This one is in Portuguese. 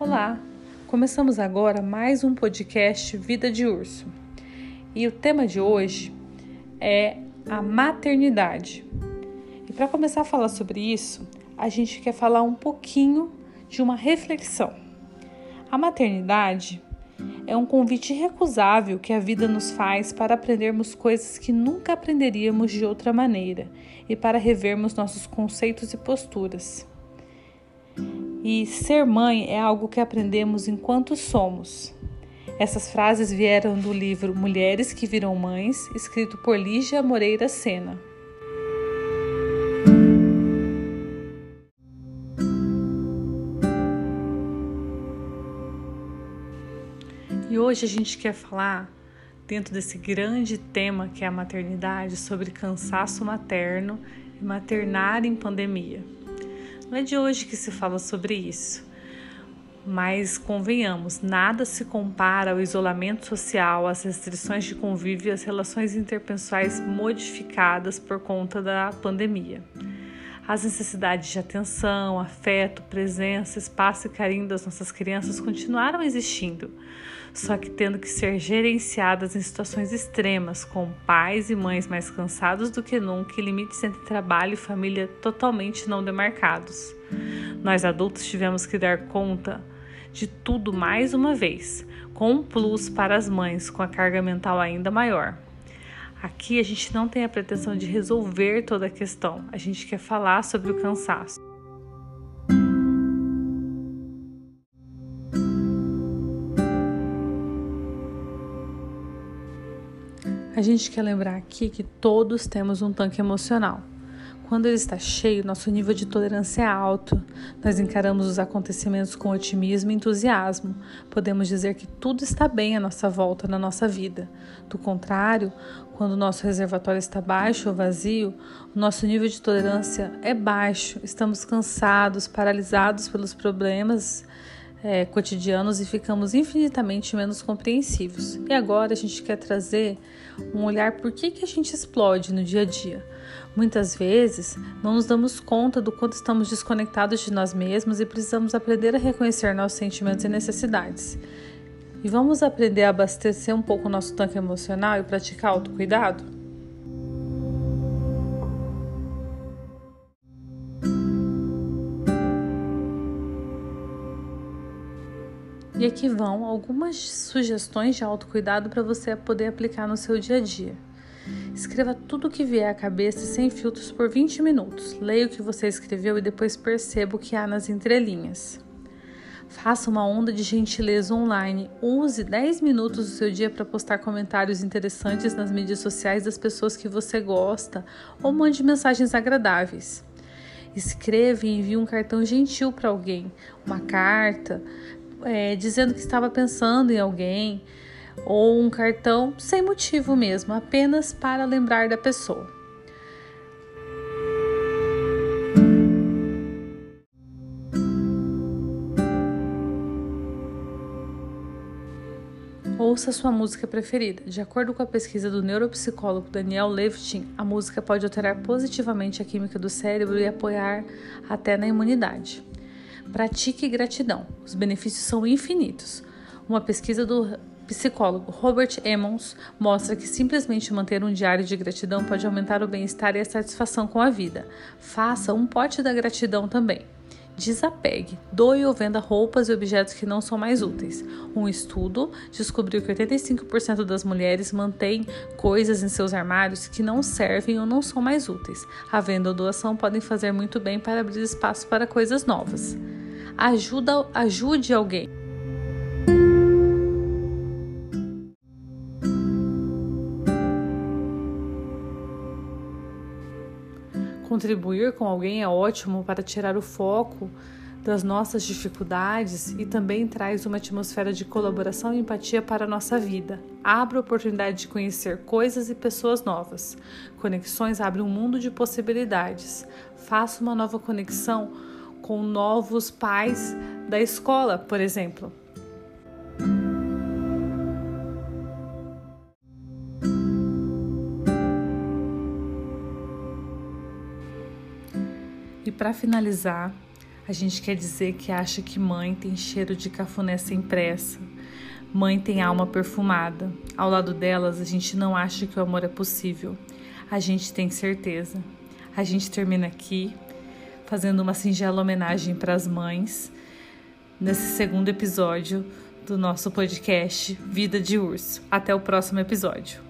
Olá! Começamos agora mais um podcast Vida de Urso. E o tema de hoje é a maternidade. E para começar a falar sobre isso, a gente quer falar um pouquinho de uma reflexão. A maternidade é um convite irrecusável que a vida nos faz para aprendermos coisas que nunca aprenderíamos de outra maneira e para revermos nossos conceitos e posturas. E ser mãe é algo que aprendemos enquanto somos. Essas frases vieram do livro Mulheres que Viram Mães, escrito por Lígia Moreira Sena. E hoje a gente quer falar, dentro desse grande tema que é a maternidade, sobre cansaço materno e maternar em pandemia. Não é de hoje que se fala sobre isso. Mas convenhamos, nada se compara ao isolamento social, às restrições de convívio e às relações interpessoais modificadas por conta da pandemia. As necessidades de atenção, afeto, presença, espaço e carinho das nossas crianças continuaram existindo, só que tendo que ser gerenciadas em situações extremas, com pais e mães mais cansados do que nunca e limites entre trabalho e família totalmente não demarcados. Nós adultos tivemos que dar conta de tudo mais uma vez, com um plus para as mães com a carga mental ainda maior. Aqui a gente não tem a pretensão de resolver toda a questão, a gente quer falar sobre o cansaço. A gente quer lembrar aqui que todos temos um tanque emocional. Quando ele está cheio, nosso nível de tolerância é alto. Nós encaramos os acontecimentos com otimismo e entusiasmo. Podemos dizer que tudo está bem à nossa volta, na nossa vida. Do contrário, quando o nosso reservatório está baixo ou vazio, o nosso nível de tolerância é baixo. Estamos cansados, paralisados pelos problemas é, cotidianos e ficamos infinitamente menos compreensivos. E agora a gente quer trazer um olhar por que, que a gente explode no dia a dia. Muitas vezes não nos damos conta do quanto estamos desconectados de nós mesmos e precisamos aprender a reconhecer nossos sentimentos e necessidades. E vamos aprender a abastecer um pouco o nosso tanque emocional e praticar autocuidado? E aqui vão algumas sugestões de autocuidado para você poder aplicar no seu dia a dia. Escreva tudo o que vier à cabeça sem filtros por 20 minutos. Leia o que você escreveu e depois perceba o que há nas entrelinhas. Faça uma onda de gentileza online. Use 10 minutos do seu dia para postar comentários interessantes nas mídias sociais das pessoas que você gosta ou mande mensagens agradáveis. Escreva e envie um cartão gentil para alguém, uma carta, é, dizendo que estava pensando em alguém, ou um cartão sem motivo mesmo, apenas para lembrar da pessoa. Ouça sua música preferida. De acordo com a pesquisa do neuropsicólogo Daniel Levitin, a música pode alterar positivamente a química do cérebro e apoiar até na imunidade. Pratique gratidão. Os benefícios são infinitos. Uma pesquisa do psicólogo Robert Emmons mostra que simplesmente manter um diário de gratidão pode aumentar o bem-estar e a satisfação com a vida. Faça um pote da gratidão também. Desapegue, doe ou venda roupas e objetos que não são mais úteis. Um estudo descobriu que 85% das mulheres mantêm coisas em seus armários que não servem ou não são mais úteis. A venda ou doação podem fazer muito bem para abrir espaço para coisas novas. Ajuda, ajude alguém. Contribuir com alguém é ótimo para tirar o foco das nossas dificuldades e também traz uma atmosfera de colaboração e empatia para a nossa vida. Abre a oportunidade de conhecer coisas e pessoas novas. Conexões abrem um mundo de possibilidades. Faça uma nova conexão com novos pais da escola, por exemplo. E para finalizar, A gente quer dizer que acha que mãe tem cheiro de cafuné sem pressa. Mãe tem alma perfumada. Ao lado delas, a gente não acha que o amor é possível. A gente tem certeza. A gente termina aqui fazendo uma singela homenagem para as mães nesse segundo episódio do nosso podcast Vida de Urso. Até o próximo episódio.